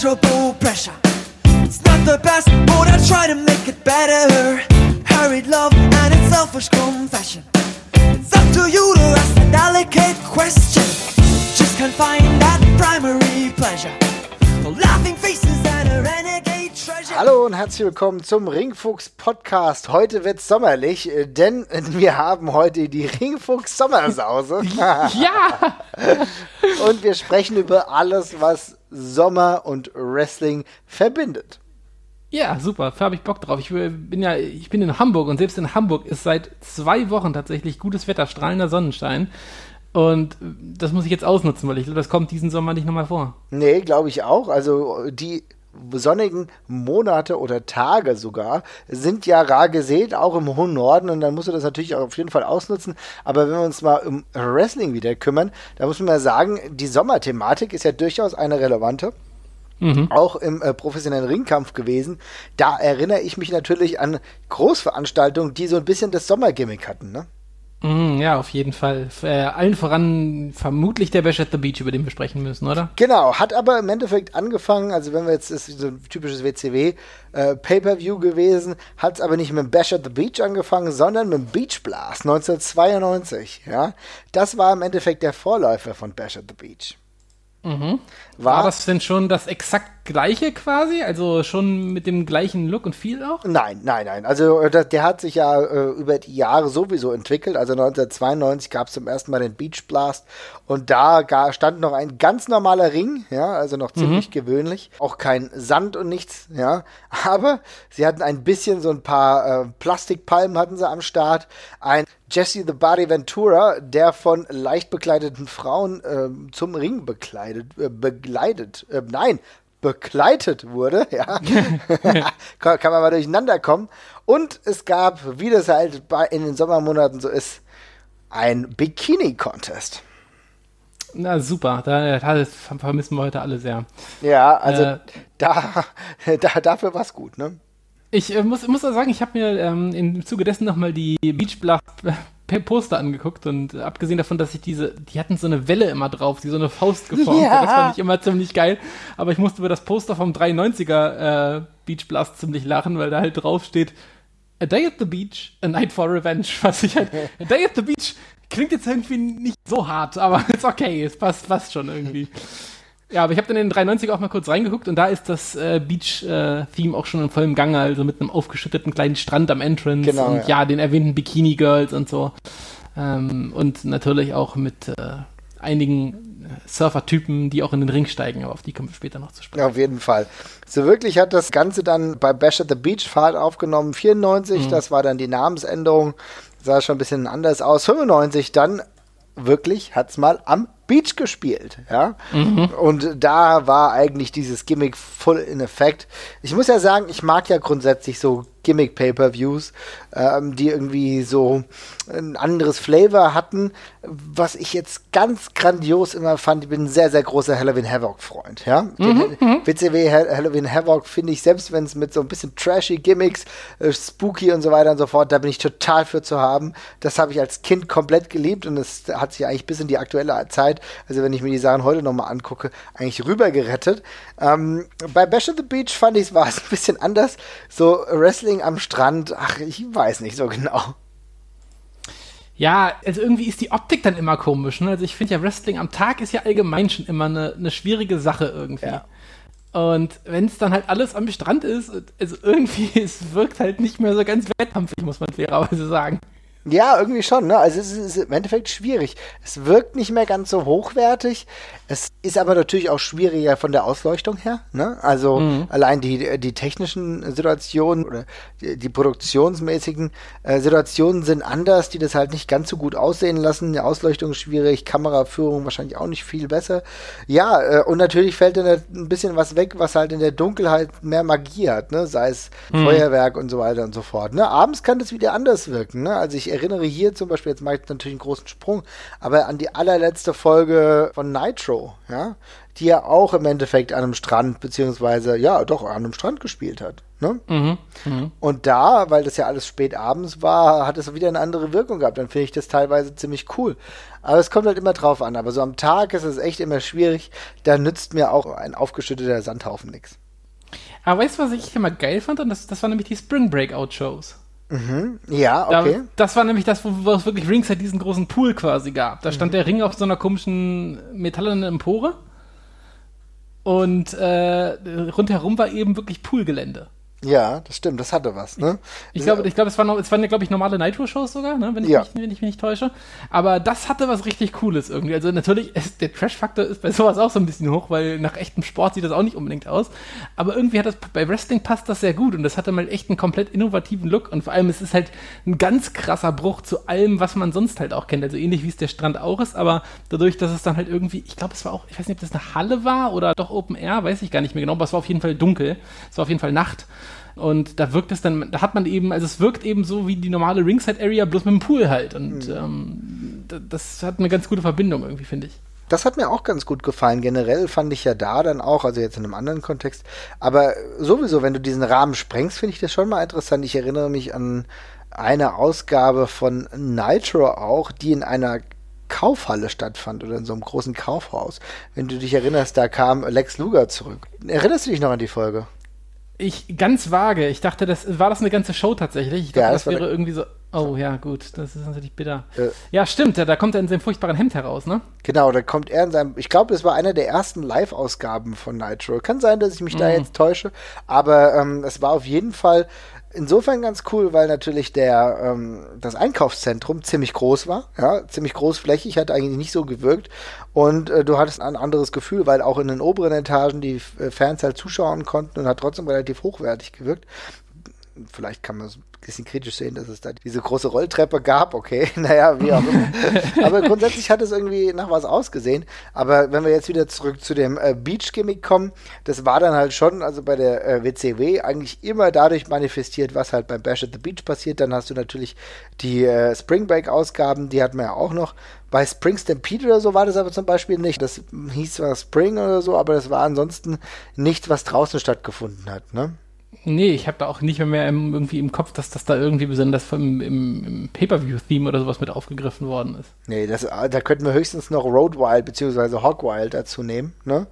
pleasurable pressure. It's not the best, but I try to make it better. Hurried love and its selfish confession. It's up to you to ask a delicate question. Just can't find that primary pleasure. Hallo und herzlich willkommen zum Ringfuchs Podcast. Heute wird's sommerlich, äh, denn wir haben heute die Ringfuchs Sommersause. Ja! und wir sprechen über alles, was Sommer und Wrestling verbindet. Ja, super, da habe ich Bock drauf. Ich bin ja, ich bin in Hamburg und selbst in Hamburg ist seit zwei Wochen tatsächlich gutes Wetter, strahlender Sonnenschein. Und das muss ich jetzt ausnutzen, weil ich glaube, das kommt diesen Sommer nicht nochmal vor. Nee, glaube ich auch. Also die sonnigen Monate oder Tage sogar sind ja rar gesät, auch im hohen Norden und dann musst du das natürlich auch auf jeden Fall ausnutzen. Aber wenn wir uns mal um Wrestling wieder kümmern, da muss man ja sagen, die Sommerthematik ist ja durchaus eine relevante. Mhm. Auch im äh, professionellen Ringkampf gewesen. Da erinnere ich mich natürlich an Großveranstaltungen, die so ein bisschen das Sommergimmick hatten, ne? Mm, ja, auf jeden Fall. Äh, allen voran vermutlich der Bash at the Beach, über den wir sprechen müssen, oder? Genau, hat aber im Endeffekt angefangen, also wenn wir jetzt, ist so ein typisches WCW äh, Pay-Per-View gewesen, hat es aber nicht mit dem Bash at the Beach angefangen, sondern mit dem Beach Blast 1992, ja. Das war im Endeffekt der Vorläufer von Bash at the Beach. Mhm. War, war, das denn schon das exakt gleiche quasi? Also schon mit dem gleichen Look und Feel auch? Nein, nein, nein. Also äh, der hat sich ja äh, über die Jahre sowieso entwickelt. Also 1992 gab es zum ersten Mal den Beach Blast und da stand noch ein ganz normaler Ring, ja, also noch ziemlich mhm. gewöhnlich. Auch kein Sand und nichts, ja. Aber sie hatten ein bisschen so ein paar äh, Plastikpalmen hatten sie am Start. Ein Jesse the Body Ventura, der von leicht bekleideten Frauen äh, zum Ring bekleidet, äh, begleitet, äh, nein, begleitet wurde, ja, kann, kann, man mal durcheinander kommen. Und es gab, wie das halt bei, in den Sommermonaten so ist, ein Bikini-Contest. Na super, da, das vermissen wir heute alle sehr. Ja, also äh, da, da, dafür war es gut, ne? Ich äh, muss, muss sagen, ich habe mir ähm, im Zuge dessen nochmal die Beach Bluff Poster angeguckt und äh, abgesehen davon, dass ich diese, die hatten so eine Welle immer drauf, die so eine Faust geformt ja. Das fand ich immer ziemlich geil. Aber ich musste über das Poster vom 93er äh, Beach Blast ziemlich lachen, weil da halt drauf steht, A Day at the Beach, A Night for Revenge. Was ich halt, A Day at the Beach klingt jetzt irgendwie nicht so hart, aber ist okay, es passt, passt schon irgendwie. Ja, aber ich habe dann in den 93 auch mal kurz reingeguckt und da ist das äh, Beach-Theme äh, auch schon in vollem Gange, also mit einem aufgeschütteten kleinen Strand am Entrance genau, und ja. ja den erwähnten Bikini-Girls und so. Ähm, und natürlich auch mit äh, einigen äh, Surfer-Typen, die auch in den Ring steigen, aber auf die kommen wir später noch zu sprechen. Ja, auf jeden Fall. So wirklich hat das Ganze dann bei Bash at the Beach Fahrt aufgenommen, 94, mhm. das war dann die Namensänderung, sah schon ein bisschen anders aus, 95 dann wirklich hat's mal am Beach gespielt, ja. Mhm. Und da war eigentlich dieses Gimmick full in effect. Ich muss ja sagen, ich mag ja grundsätzlich so Gimmick-Pay-Per-Views, ähm, die irgendwie so ein anderes Flavor hatten. Was ich jetzt ganz grandios immer fand, ich bin ein sehr, sehr großer Halloween Havoc-Freund. Ja? Mhm, Den WCW Halloween Havoc finde ich, selbst wenn es mit so ein bisschen trashy Gimmicks, äh, spooky und so weiter und so fort, da bin ich total für zu haben. Das habe ich als Kind komplett geliebt und es hat sich eigentlich bis in die aktuelle Zeit, also wenn ich mir die Sachen heute nochmal angucke, eigentlich rüber gerettet. Ähm, bei Bash at the Beach fand ich es war es ein bisschen anders. So Wrestling am Strand, ach, ich weiß nicht so genau. Ja, also irgendwie ist die Optik dann immer komisch. Ne? Also ich finde ja, Wrestling am Tag ist ja allgemein schon immer eine, eine schwierige Sache irgendwie. Ja. Und wenn es dann halt alles am Strand ist, also irgendwie, es wirkt halt nicht mehr so ganz wettkampfig, muss man fairerweise sagen. Ja, irgendwie schon. Ne? Also es ist im Endeffekt schwierig. Es wirkt nicht mehr ganz so hochwertig. Es ist aber natürlich auch schwieriger von der Ausleuchtung her. Ne? Also mhm. allein die, die technischen Situationen oder die, die produktionsmäßigen äh, Situationen sind anders, die das halt nicht ganz so gut aussehen lassen. Die Ausleuchtung ist schwierig, Kameraführung wahrscheinlich auch nicht viel besser. Ja, äh, und natürlich fällt dann ein bisschen was weg, was halt in der Dunkelheit mehr Magie hat, ne? sei es mhm. Feuerwerk und so weiter und so fort. Ne? Abends kann das wieder anders wirken. Ne? Also ich ich erinnere hier zum Beispiel, jetzt mache ich natürlich einen großen Sprung, aber an die allerletzte Folge von Nitro, ja, die ja auch im Endeffekt an einem Strand, beziehungsweise, ja, doch, an einem Strand gespielt hat. Ne? Mhm, mh. Und da, weil das ja alles spät abends war, hat es wieder eine andere Wirkung gehabt. Dann finde ich das teilweise ziemlich cool. Aber es kommt halt immer drauf an. Aber so am Tag ist es echt immer schwierig. Da nützt mir auch ein aufgeschütteter Sandhaufen nichts. Aber weißt du, was ich immer geil fand? Und das, das waren nämlich die Spring Breakout Shows. Mhm. Ja, okay. Da, das war nämlich das, wo, wo es wirklich Ringside diesen großen Pool quasi gab. Da stand mhm. der Ring auf so einer komischen metallenen Empore. Und äh, rundherum war eben wirklich Poolgelände. Ja, das stimmt, das hatte was, ne? Ich glaube, ich glaube, es, war noch, es waren ja, glaube ich, normale Nitro-Shows sogar, ne? wenn, ich ja. mich, wenn ich mich nicht täusche. Aber das hatte was richtig Cooles irgendwie. Also natürlich, ist, der Trash-Faktor ist bei sowas auch so ein bisschen hoch, weil nach echtem Sport sieht das auch nicht unbedingt aus. Aber irgendwie hat das, bei Wrestling passt das sehr gut und das hatte mal echt einen komplett innovativen Look und vor allem, es ist halt ein ganz krasser Bruch zu allem, was man sonst halt auch kennt. Also ähnlich wie es der Strand auch ist, aber dadurch, dass es dann halt irgendwie, ich glaube, es war auch, ich weiß nicht, ob das eine Halle war oder doch Open Air, weiß ich gar nicht mehr genau, aber es war auf jeden Fall dunkel. Es war auf jeden Fall Nacht. Und da wirkt es dann, da hat man eben, also es wirkt eben so wie die normale Ringside Area, bloß mit dem Pool halt. Und mhm. ähm, das hat eine ganz gute Verbindung irgendwie, finde ich. Das hat mir auch ganz gut gefallen. Generell fand ich ja da dann auch, also jetzt in einem anderen Kontext, aber sowieso, wenn du diesen Rahmen sprengst, finde ich das schon mal interessant. Ich erinnere mich an eine Ausgabe von Nitro auch, die in einer Kaufhalle stattfand oder in so einem großen Kaufhaus. Wenn du dich erinnerst, da kam Lex Luger zurück. Erinnerst du dich noch an die Folge? Ich ganz vage. Ich dachte, das war das eine ganze Show tatsächlich. Ich dachte, ja, das, das wäre irgendwie so. Oh ja, gut, das ist natürlich bitter. Äh, ja, stimmt, ja, da kommt er in seinem furchtbaren Hemd heraus, ne? Genau, da kommt er in seinem. Ich glaube, es war einer der ersten Live-Ausgaben von Nitro. Kann sein, dass ich mich mm. da mhm. jetzt täusche, aber ähm, es war auf jeden Fall insofern ganz cool, weil natürlich der ähm, das Einkaufszentrum ziemlich groß war, ja, ziemlich großflächig, hat eigentlich nicht so gewirkt und äh, du hattest ein anderes Gefühl, weil auch in den oberen Etagen die äh, Fans halt zuschauen konnten und hat trotzdem relativ hochwertig gewirkt. Vielleicht kann man es bisschen kritisch sehen, dass es da diese große Rolltreppe gab. Okay, naja, wie auch immer. Aber grundsätzlich hat es irgendwie nach was ausgesehen. Aber wenn wir jetzt wieder zurück zu dem äh, Beach-Gimmick kommen, das war dann halt schon, also bei der äh, WCW, eigentlich immer dadurch manifestiert, was halt beim Bash at the Beach passiert. Dann hast du natürlich die äh, Spring Break-Ausgaben, die hatten wir ja auch noch. Bei Spring Stampede oder so war das aber zum Beispiel nicht. Das hieß zwar Spring oder so, aber das war ansonsten nichts, was draußen stattgefunden hat, ne? Nee, ich habe da auch nicht mehr, mehr im, irgendwie im Kopf, dass das da irgendwie besonders vom, im, im Pay-Per-View-Theme oder sowas mit aufgegriffen worden ist. Nee, das, da könnten wir höchstens noch Road Wild bzw. Hog Wild dazu nehmen, ne?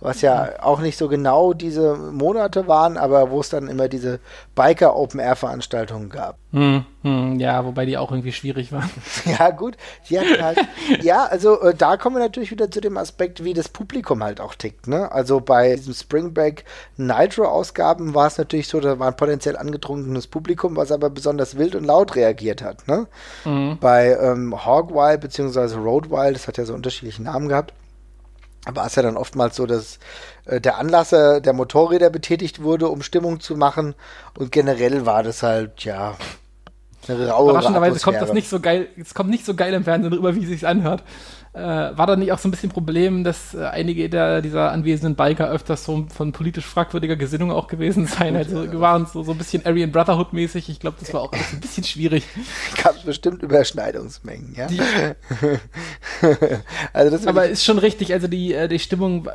Was ja auch nicht so genau diese Monate waren, aber wo es dann immer diese Biker-Open-Air-Veranstaltungen gab. Hm, hm, ja, wobei die auch irgendwie schwierig waren. ja, gut. Halt, ja, also äh, da kommen wir natürlich wieder zu dem Aspekt, wie das Publikum halt auch tickt. Ne? Also bei diesem Spring Break Nitro-Ausgaben war es natürlich so, da war ein potenziell angetrunkenes Publikum, was aber besonders wild und laut reagiert hat. Ne? Mhm. Bei ähm, Hog Wild bzw. Road Wild, das hat ja so unterschiedliche Namen gehabt, war es ja dann oftmals so, dass äh, der Anlasser der Motorräder betätigt wurde, um Stimmung zu machen. Und generell war das halt, ja, eine raue Überraschenderweise kommt das nicht so geil, es kommt nicht so geil im Fernsehen rüber, wie es sich anhört. Äh, war da nicht auch so ein bisschen Problem, dass äh, einige der, dieser anwesenden Biker öfters so von politisch fragwürdiger Gesinnung auch gewesen seien? Also ja, waren so, so ein bisschen Aryan Brotherhood mäßig. Ich glaube, das war auch ein bisschen schwierig. Gab es bestimmt Überschneidungsmengen, ja. Die, also das Aber ist schon richtig, also die, äh, die Stimmung,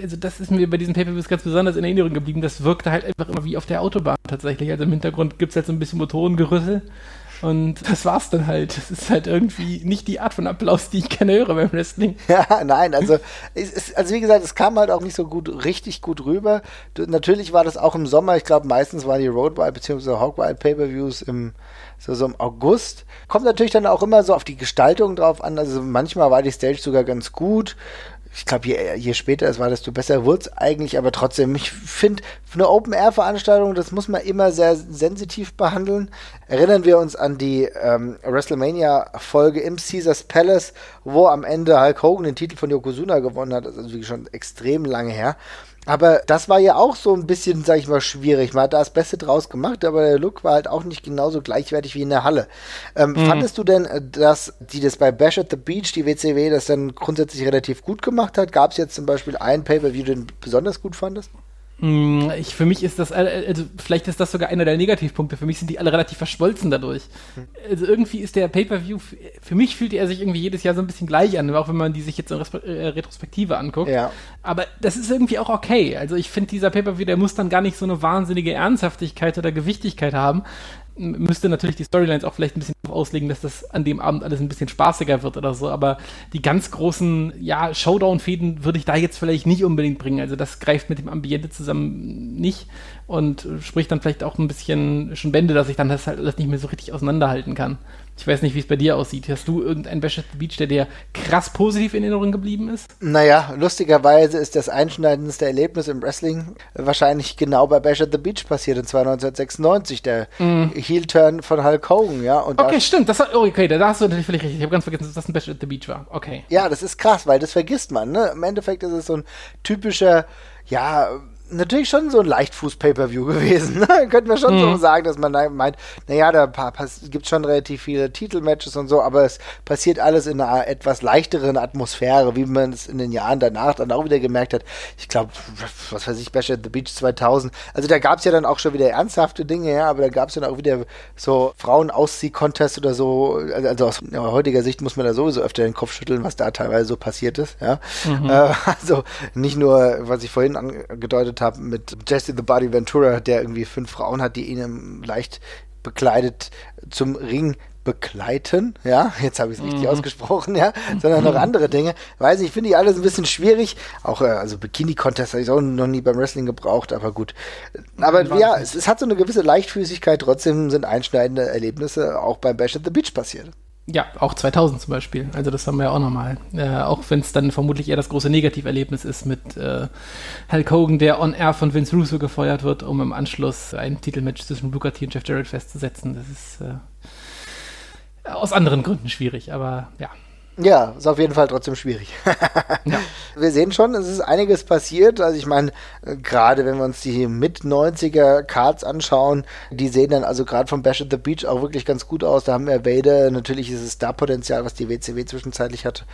also das ist mir bei diesen Pay-Per-Views ganz besonders in Erinnerung geblieben. Das wirkte halt einfach immer wie auf der Autobahn tatsächlich. Also im Hintergrund gibt es halt so ein bisschen Motorengerüssel. Und das war's dann halt. Das ist halt irgendwie nicht die Art von Applaus, die ich gerne höre beim Wrestling. Ja, nein, also, es, also wie gesagt, es kam halt auch nicht so gut, richtig gut rüber. Natürlich war das auch im Sommer. Ich glaube, meistens waren die Road Wild bzw. Hog Wild Pay-Per-Views im, so, so im August. Kommt natürlich dann auch immer so auf die Gestaltung drauf an. Also manchmal war die Stage sogar ganz gut ich glaube, je, je später es war, desto besser wurde es eigentlich, aber trotzdem, ich finde, für eine Open-Air-Veranstaltung, das muss man immer sehr sensitiv behandeln. Erinnern wir uns an die ähm, WrestleMania-Folge im Caesars Palace, wo am Ende Hulk Hogan den Titel von Yokozuna gewonnen hat, das ist also schon extrem lange her. Aber das war ja auch so ein bisschen, sag ich mal, schwierig. Man hat da das Beste draus gemacht, aber der Look war halt auch nicht genauso gleichwertig wie in der Halle. Ähm, mhm. Fandest du denn, äh, dass die das bei Bash at the Beach, die WCW, das dann grundsätzlich relativ gut gemacht hat? Gab es jetzt zum Beispiel einen Paper, wie du den besonders gut fandest? Hm, ich, für mich ist das, äh, also vielleicht ist das sogar einer der Negativpunkte. Für mich sind die alle relativ verschmolzen dadurch. Also irgendwie ist der Pay-Per-View, für mich fühlt er sich irgendwie jedes Jahr so ein bisschen gleich an, auch wenn man die sich jetzt in äh, Retrospektive anguckt. Ja. Aber das ist irgendwie auch okay. Also ich finde, dieser Pay-Per-View, der muss dann gar nicht so eine wahnsinnige Ernsthaftigkeit oder Gewichtigkeit haben, müsste natürlich die Storylines auch vielleicht ein bisschen auslegen, dass das an dem Abend alles ein bisschen spaßiger wird oder so, aber die ganz großen, ja, Showdown-Fäden würde ich da jetzt vielleicht nicht unbedingt bringen. Also das greift mit dem Ambiente zusammen nicht und spricht dann vielleicht auch ein bisschen schon Bände, dass ich dann das halt alles nicht mehr so richtig auseinanderhalten kann. Ich weiß nicht, wie es bei dir aussieht. Hast du irgendeinen Bash at the Beach, der dir krass positiv in Erinnerung geblieben ist? Naja, lustigerweise ist das einschneidendste Erlebnis im Wrestling wahrscheinlich genau bei Bash at the Beach passiert, und zwar 1996, der mm. Heel-Turn von Hulk Hogan, ja. Okay, stimmt. Das, oh, okay, da hast du natürlich völlig richtig. Ich habe ganz vergessen, dass das ein Bash at the Beach war. Okay. Ja, das ist krass, weil das vergisst man. Ne? Im Endeffekt ist es so ein typischer, ja, natürlich schon so ein Leichtfuß-Pay-Per-View gewesen. Ne? Könnten wir schon mhm. so sagen, dass man meint, naja, da gibt schon relativ viele Titelmatches und so, aber es passiert alles in einer etwas leichteren Atmosphäre, wie man es in den Jahren danach dann auch wieder gemerkt hat. Ich glaube, was weiß ich, Bash at the Beach 2000. Also da gab es ja dann auch schon wieder ernsthafte Dinge, ja, aber da gab es dann auch wieder so Frauen-Auszieh-Contest oder so. Also aus heutiger Sicht muss man da sowieso öfter den Kopf schütteln, was da teilweise so passiert ist, ja. Mhm. Äh, also nicht nur, was ich vorhin angedeutet habe mit Jesse the Body Ventura, der irgendwie fünf Frauen hat, die ihn leicht bekleidet zum Ring begleiten, ja, jetzt habe ich es richtig mhm. ausgesprochen, ja, sondern noch andere Dinge. Weiß nicht, ich finde die alles ein bisschen schwierig. Auch, äh, also Bikini-Contest habe ich auch noch nie beim Wrestling gebraucht, aber gut. Aber ja, es, es, hat so eine gewisse Leichtfüßigkeit, trotzdem sind einschneidende Erlebnisse auch beim Bash at the Beach passiert. Ja, auch 2000 zum Beispiel. Also das haben wir ja auch nochmal. Äh, auch wenn es dann vermutlich eher das große Negativerlebnis ist mit äh, Hulk Hogan, der on air von Vince Russo gefeuert wird, um im Anschluss ein Titelmatch zwischen Booker T und Jeff Jarrett festzusetzen. Das ist äh, aus anderen Gründen schwierig, aber ja. Ja, ist auf jeden Fall trotzdem schwierig. ja. Wir sehen schon, es ist einiges passiert. Also ich meine, gerade wenn wir uns die Mit-90er Cards anschauen, die sehen dann also gerade von Bash at the Beach auch wirklich ganz gut aus. Da haben wir Vader, natürlich ist es da Potenzial, was die WCW zwischenzeitlich hat,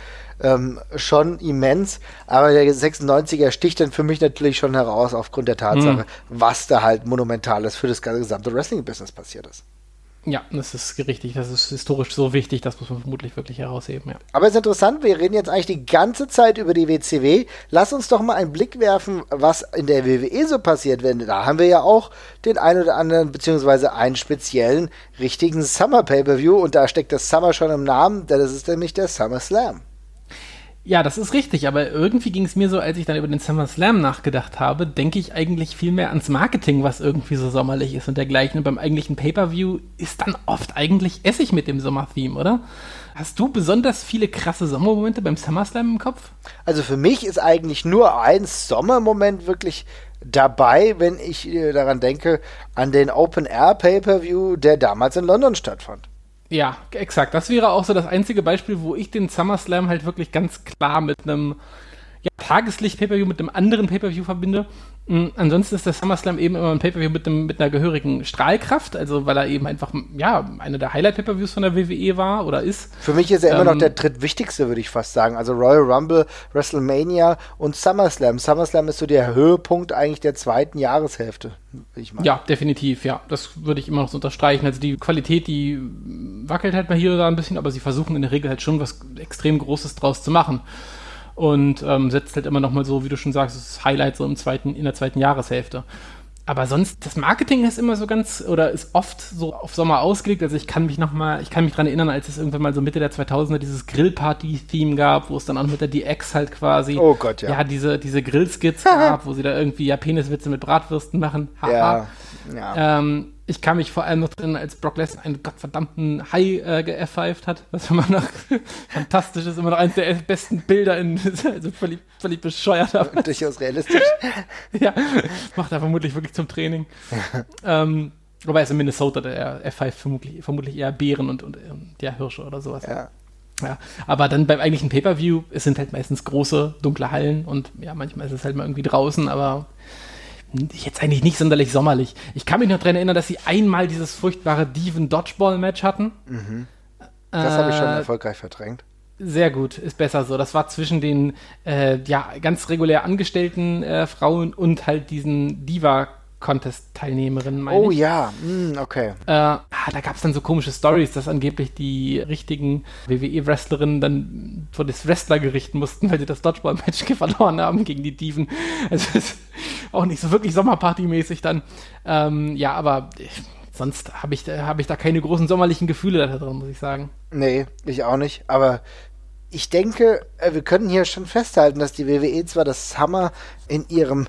ähm, schon immens. Aber der 96er sticht dann für mich natürlich schon heraus aufgrund der Tatsache, mhm. was da halt monumentales für das gesamte Wrestling-Business passiert ist. Ja, das ist richtig. Das ist historisch so wichtig, das muss man vermutlich wirklich herausheben. Ja. Aber es ist interessant, wir reden jetzt eigentlich die ganze Zeit über die WCW. Lass uns doch mal einen Blick werfen, was in der WWE so passiert. Denn da haben wir ja auch den einen oder anderen, beziehungsweise einen speziellen, richtigen Summer Pay-Per-View. Und da steckt das Summer schon im Namen, denn das ist nämlich der Summer Slam. Ja, das ist richtig, aber irgendwie ging es mir so, als ich dann über den Summer Slam nachgedacht habe, denke ich eigentlich viel mehr ans Marketing, was irgendwie so sommerlich ist und dergleichen. Und beim eigentlichen Pay-Per-View ist dann oft eigentlich Essig mit dem Sommer-Theme, oder? Hast du besonders viele krasse Sommermomente beim Summer Slam im Kopf? Also für mich ist eigentlich nur ein Sommermoment wirklich dabei, wenn ich äh, daran denke, an den Open Air Pay-Per-View, der damals in London stattfand. Ja, exakt. Das wäre auch so das einzige Beispiel, wo ich den SummerSlam halt wirklich ganz klar mit einem ja, Tageslicht-Pay-Per-View mit einem anderen Pay-Per-View verbinde. Mhm, ansonsten ist der SummerSlam eben immer ein Pay-Per-View mit, mit einer gehörigen Strahlkraft, also weil er eben einfach, ja, einer der Highlight-Pay-Per-Views von der WWE war oder ist. Für mich ist er ähm, immer noch ähm, der drittwichtigste, würde ich fast sagen. Also Royal Rumble, WrestleMania und SummerSlam. SummerSlam ist so der Höhepunkt eigentlich der zweiten Jahreshälfte, ich meine. Ja, definitiv, ja. Das würde ich immer noch so unterstreichen. Also die Qualität, die wackelt halt mal hier oder da ein bisschen, aber sie versuchen in der Regel halt schon was extrem Großes draus zu machen und ähm, setzt halt immer noch mal so, wie du schon sagst, das Highlight so im zweiten, in der zweiten Jahreshälfte. Aber sonst, das Marketing ist immer so ganz, oder ist oft so auf Sommer ausgelegt. Also ich kann mich noch mal, ich kann mich dran erinnern, als es irgendwann mal so Mitte der 2000er dieses Grillparty-Theme gab, wo es dann auch mit der DX halt quasi, oh Gott, ja. ja, diese, diese Grillskits gab, wo sie da irgendwie ja Peniswitze mit Bratwürsten machen. Haha. Ja, ja. Ähm, ich kann mich vor allem noch drin, als Brock Lesnar einen gottverdammten Hai äh, geerpfeift hat, was immer noch fantastisch ist, immer noch eines der besten Bilder in, also völlig, völlig bescheuert. Aber durchaus realistisch. ja, macht er vermutlich wirklich zum Training. ähm, wobei es in Minnesota, der er pfeift vermutlich, vermutlich eher Bären und, und, und ja, Hirsche oder sowas. Ja. Ja, aber dann beim eigentlichen Pay-Per-View, es sind halt meistens große, dunkle Hallen und ja, manchmal ist es halt mal irgendwie draußen, aber jetzt eigentlich nicht sonderlich sommerlich. Ich kann mich noch daran erinnern, dass sie einmal dieses furchtbare Diven-Dodgeball-Match hatten. Mhm. Das äh, habe ich schon erfolgreich verdrängt. Sehr gut, ist besser so. Das war zwischen den äh, ja, ganz regulär angestellten äh, Frauen und halt diesen Diva- Contest-Teilnehmerinnen, Oh ich. ja, mm, okay. Äh, ah, da gab es dann so komische Stories, dass angeblich die richtigen WWE-Wrestlerinnen dann vor das Wrestlergericht mussten, weil sie das Dodgeball-Match verloren haben gegen die Diven. Also ist auch nicht so wirklich Sommerparty-mäßig dann. Ähm, ja, aber ich, sonst habe ich, hab ich da keine großen sommerlichen Gefühle da drin, muss ich sagen. Nee, ich auch nicht. Aber ich denke, äh, wir können hier schon festhalten, dass die WWE zwar das Summer in ihrem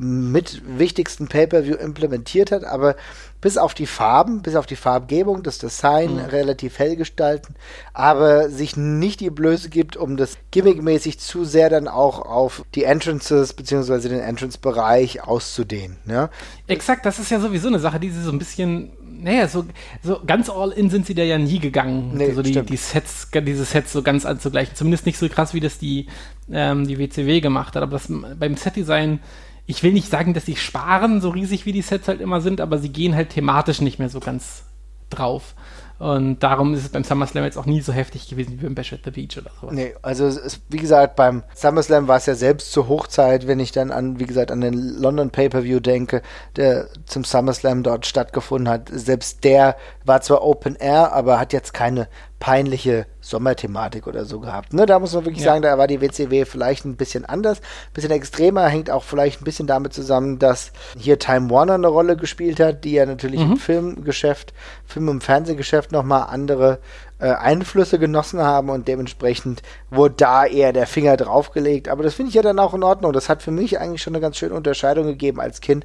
mit wichtigsten Pay-per-View implementiert hat, aber bis auf die Farben, bis auf die Farbgebung, das Design mhm. relativ hell gestalten, aber sich nicht die Blöße gibt, um das gimmickmäßig zu sehr dann auch auf die Entrances beziehungsweise den Entrance-Bereich auszudehnen. Ja? Exakt, das ist ja sowieso eine Sache, die sie so ein bisschen naja, so, so ganz all in sind sie da ja nie gegangen. Nee, so die, die Sets, diese Sets so ganz anzugleichen. Zumindest nicht so krass, wie das die, ähm, die WCW gemacht hat. Aber das beim Set-Design ich will nicht sagen, dass sie sparen, so riesig wie die Sets halt immer sind, aber sie gehen halt thematisch nicht mehr so ganz drauf. Und darum ist es beim SummerSlam jetzt auch nie so heftig gewesen wie beim Bash at the Beach oder sowas. Nee, also es, wie gesagt, beim SummerSlam war es ja selbst zur Hochzeit, wenn ich dann an, wie gesagt, an den London Pay-Per-View denke, der zum SummerSlam dort stattgefunden hat. Selbst der war zwar Open Air, aber hat jetzt keine peinliche Sommerthematik oder so gehabt. Ne, da muss man wirklich ja. sagen, da war die WCW vielleicht ein bisschen anders, ein bisschen extremer, hängt auch vielleicht ein bisschen damit zusammen, dass hier Time Warner eine Rolle gespielt hat, die ja natürlich mhm. im Filmgeschäft, Film- und Fernsehgeschäft nochmal andere äh, Einflüsse genossen haben und dementsprechend wurde da eher der Finger draufgelegt. Aber das finde ich ja dann auch in Ordnung. Das hat für mich eigentlich schon eine ganz schöne Unterscheidung gegeben. Als Kind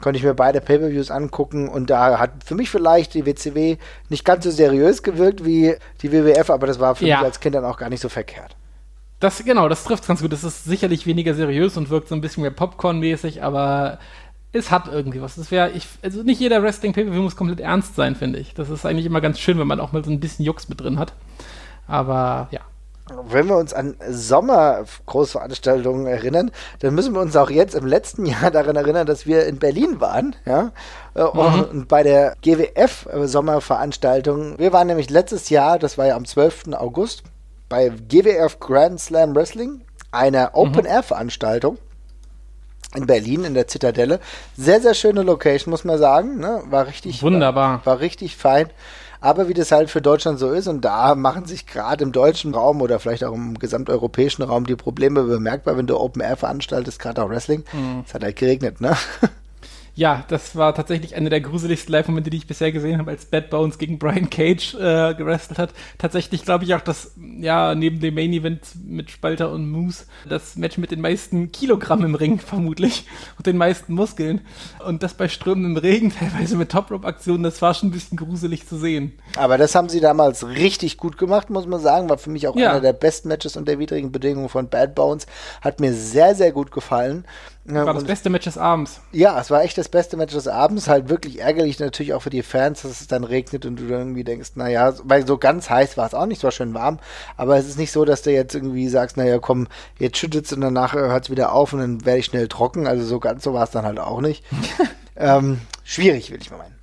konnte ich mir beide Pay-Per-Views angucken und da hat für mich vielleicht die WCW nicht ganz so seriös gewirkt wie die WWF, aber das war für ja. mich als Kind dann auch gar nicht so verkehrt. Das, genau, das trifft ganz gut. Das ist sicherlich weniger seriös und wirkt so ein bisschen mehr Popcorn-mäßig, aber es hat irgendwie was. Das wäre, ich, also nicht jeder Wrestling-Pay-Per-View muss komplett ernst sein, finde ich. Das ist eigentlich immer ganz schön, wenn man auch mal so ein bisschen Jux mit drin hat. Aber ja. Wenn wir uns an Sommer-Großveranstaltungen erinnern, dann müssen wir uns auch jetzt im letzten Jahr daran erinnern, dass wir in Berlin waren, ja, äh, mhm. und bei der GWF-Sommerveranstaltung. Wir waren nämlich letztes Jahr, das war ja am 12. August, bei GWF Grand Slam Wrestling, einer Open-Air-Veranstaltung in Berlin in der Zitadelle. Sehr, sehr schöne Location, muss man sagen. Ne? War richtig wunderbar. War, war, richtig fein. Aber wie das halt für Deutschland so ist, und da machen sich gerade im deutschen Raum oder vielleicht auch im gesamteuropäischen Raum die Probleme bemerkbar, wenn du Open Air veranstaltest, gerade auch Wrestling. Mhm. Es hat halt geregnet, ne? Ja, das war tatsächlich eine der gruseligsten Live-Momente, die ich bisher gesehen habe, als Bad Bones gegen Brian Cage äh, gewrestelt hat. Tatsächlich glaube ich auch, dass, ja, neben dem Main-Event mit Spalter und Moose, das Match mit den meisten Kilogramm im Ring vermutlich und den meisten Muskeln. Und das bei strömendem Regen, teilweise mit Top-Rope-Aktionen, das war schon ein bisschen gruselig zu sehen. Aber das haben sie damals richtig gut gemacht, muss man sagen. War für mich auch ja. einer der besten Matches unter widrigen Bedingungen von Bad Bones. Hat mir sehr, sehr gut gefallen. Ja, war das beste Match des Abends. Ja, es war echt das beste Match des Abends. Halt wirklich ärgerlich natürlich auch für die Fans, dass es dann regnet und du dann irgendwie denkst, naja, weil so ganz heiß war es auch nicht, es war schön warm. Aber es ist nicht so, dass du jetzt irgendwie sagst, naja, komm, jetzt schüttet es und danach hört es wieder auf und dann werde ich schnell trocken. Also so ganz so war es dann halt auch nicht. ähm, schwierig, will ich mal meinen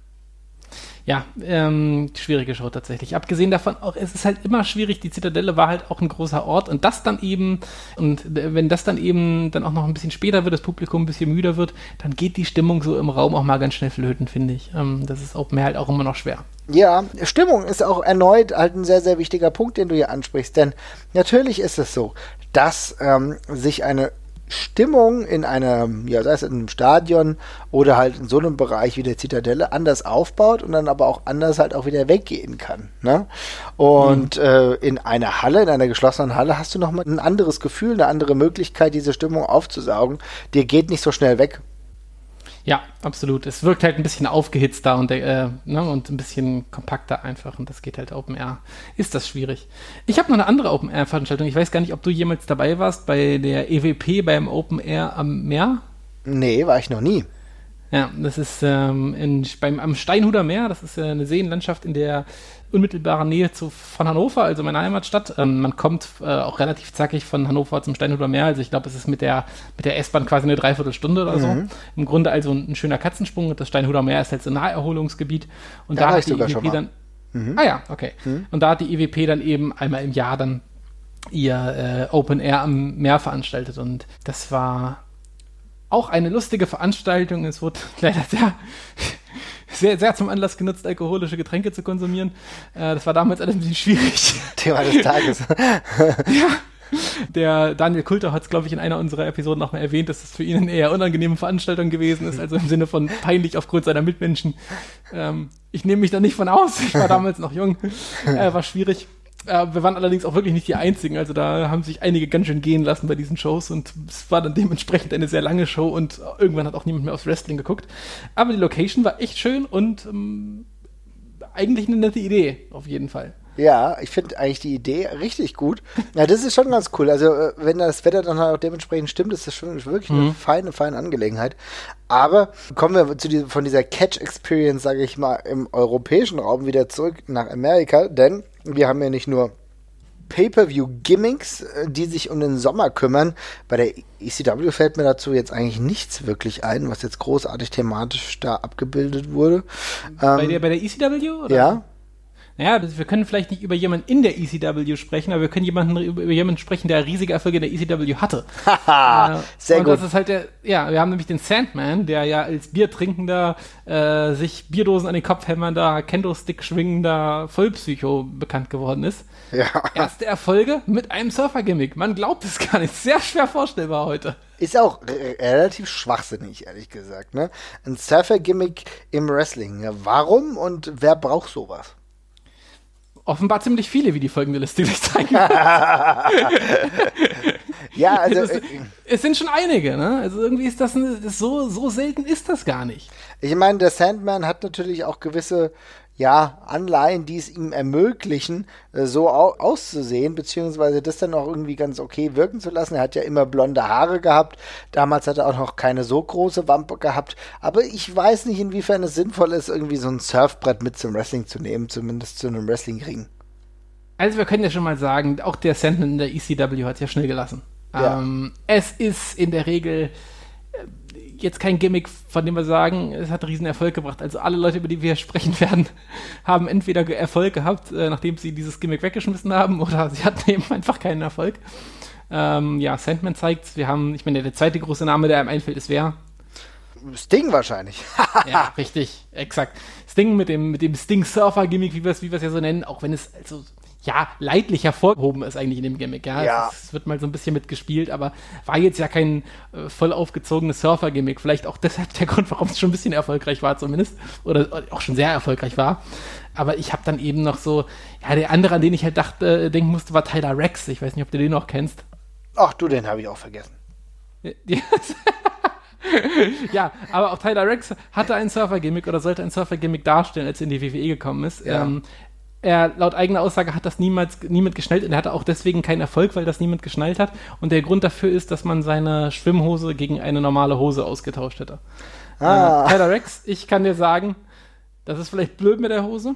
ja, ähm, schwierige Show tatsächlich. Abgesehen davon auch, es ist halt immer schwierig, die Zitadelle war halt auch ein großer Ort und das dann eben, und wenn das dann eben dann auch noch ein bisschen später wird, das Publikum ein bisschen müder wird, dann geht die Stimmung so im Raum auch mal ganz schnell flöten, finde ich. Ähm, das ist auch mehr halt auch immer noch schwer. Ja, Stimmung ist auch erneut halt ein sehr, sehr wichtiger Punkt, den du hier ansprichst, denn natürlich ist es so, dass ähm, sich eine Stimmung in einem, ja, sei es in einem Stadion oder halt in so einem Bereich wie der Zitadelle anders aufbaut und dann aber auch anders halt auch wieder weggehen kann. Ne? Und mhm. äh, in einer Halle, in einer geschlossenen Halle, hast du nochmal ein anderes Gefühl, eine andere Möglichkeit, diese Stimmung aufzusaugen. Dir geht nicht so schnell weg. Ja, absolut. Es wirkt halt ein bisschen aufgehitzter und, äh, ne, und ein bisschen kompakter einfach und das geht halt Open Air. Ist das schwierig. Ich habe noch eine andere Open Air Veranstaltung. Ich weiß gar nicht, ob du jemals dabei warst bei der EWP beim Open Air am Meer. Nee, war ich noch nie. Ja, das ist ähm, in, beim, am Steinhuder Meer. Das ist äh, eine Seenlandschaft in der unmittelbaren Nähe zu, von Hannover, also meiner Heimatstadt. Ähm, man kommt äh, auch relativ zackig von Hannover zum Steinhuder Meer. Also ich glaube, es ist mit der, mit der S-Bahn quasi eine Dreiviertelstunde oder so. Mhm. Im Grunde also ein, ein, schöner Katzensprung. Das Steinhuder Meer ist halt so ein Naherholungsgebiet. Und da, da hat die EWP dann. Mhm. Ah ja, okay. Mhm. Und da hat die EWP dann eben einmal im Jahr dann ihr äh, Open Air am Meer veranstaltet. Und das war auch eine lustige Veranstaltung. Es wurde leider sehr, sehr, sehr zum Anlass genutzt, alkoholische Getränke zu konsumieren. Äh, das war damals alles ein bisschen schwierig. Thema des Tages. ja. Der Daniel Kulter hat es, glaube ich, in einer unserer Episoden nochmal erwähnt, dass es für ihn eine eher unangenehme Veranstaltung gewesen ist, also im Sinne von peinlich aufgrund seiner Mitmenschen. Ähm, ich nehme mich da nicht von aus, ich war damals noch jung, äh, war schwierig. Äh, wir waren allerdings auch wirklich nicht die Einzigen, also da haben sich einige ganz schön gehen lassen bei diesen Shows und es war dann dementsprechend eine sehr lange Show und irgendwann hat auch niemand mehr aufs Wrestling geguckt. Aber die Location war echt schön und ähm, eigentlich eine nette Idee, auf jeden Fall. Ja, ich finde eigentlich die Idee richtig gut. Ja, das ist schon ganz cool. Also, äh, wenn das Wetter dann halt auch dementsprechend stimmt, ist das schon wirklich eine mhm. feine, feine Angelegenheit. Aber kommen wir zu die, von dieser Catch-Experience, sage ich mal, im europäischen Raum wieder zurück nach Amerika, denn wir haben ja nicht nur Pay-per-view-Gimmicks, äh, die sich um den Sommer kümmern. Bei der ECW fällt mir dazu jetzt eigentlich nichts wirklich ein, was jetzt großartig thematisch da abgebildet wurde. Bei, ähm, der, bei der ECW? Oder? Ja, naja, wir können vielleicht nicht über jemanden in der ECW sprechen, aber wir können jemanden über jemanden sprechen, der riesige Erfolge in der ECW hatte. Haha, äh, sehr und gut. Das ist halt der, ja, wir haben nämlich den Sandman, der ja als Biertrinkender, äh, sich Bierdosen an den Kopf hämmernder, Kendo-Stick schwingender Vollpsycho bekannt geworden ist. Ja. Erste Erfolge mit einem Surfer-Gimmick. Man glaubt es gar nicht. Sehr schwer vorstellbar heute. Ist auch relativ schwachsinnig, ehrlich gesagt. Ne? Ein Surfer-Gimmick im Wrestling. Ja, warum und wer braucht sowas? Offenbar ziemlich viele, wie die folgende Liste gleich zeigen. ja, also. Es, äh, es, sind schon einige, ne? Also irgendwie ist das, das so, so selten ist das gar nicht. Ich meine, der Sandman hat natürlich auch gewisse ja, Anleihen, die es ihm ermöglichen, äh, so au auszusehen, beziehungsweise das dann auch irgendwie ganz okay wirken zu lassen. Er hat ja immer blonde Haare gehabt. Damals hat er auch noch keine so große Wampe gehabt. Aber ich weiß nicht, inwiefern es sinnvoll ist, irgendwie so ein Surfbrett mit zum Wrestling zu nehmen, zumindest zu einem Wrestlingring. Also wir können ja schon mal sagen, auch der Sandman in der ECW hat es ja schnell gelassen. Ja. Ähm, es ist in der Regel jetzt kein Gimmick, von dem wir sagen, es hat riesen Erfolg gebracht. Also alle Leute, über die wir sprechen werden, haben entweder Erfolg gehabt, äh, nachdem sie dieses Gimmick weggeschmissen haben, oder sie hatten eben einfach keinen Erfolg. Ähm, ja, Sandman zeigt, wir haben, ich meine, der zweite große Name, der einem einfällt, ist wer? Sting wahrscheinlich. ja, richtig, exakt. Sting mit dem, mit dem Sting-Surfer-Gimmick, wie wir es wie ja so nennen, auch wenn es also ja, leidlich hervorgehoben ist eigentlich in dem Gimmick. Ja, ja. Es, es, wird mal so ein bisschen mitgespielt, aber war jetzt ja kein äh, voll aufgezogenes Surfer-Gimmick. Vielleicht auch deshalb der Grund, warum es schon ein bisschen erfolgreich war zumindest. Oder auch schon sehr erfolgreich war. Aber ich habe dann eben noch so, ja, der andere, an den ich halt dachte, äh, denken musste, war Tyler Rex. Ich weiß nicht, ob du den noch kennst. Ach du, den habe ich auch vergessen. ja, aber auch Tyler Rex hatte ein Surfer-Gimmick oder sollte ein Surfer-Gimmick darstellen, als er in die WWE gekommen ist. Ja. Ähm, er laut eigener Aussage hat das niemals niemand geschnallt und er hatte auch deswegen keinen Erfolg, weil das niemand geschnallt hat. Und der Grund dafür ist, dass man seine Schwimmhose gegen eine normale Hose ausgetauscht hätte. Ah. Äh, Tyler Rex, ich kann dir sagen, das ist vielleicht blöd mit der Hose,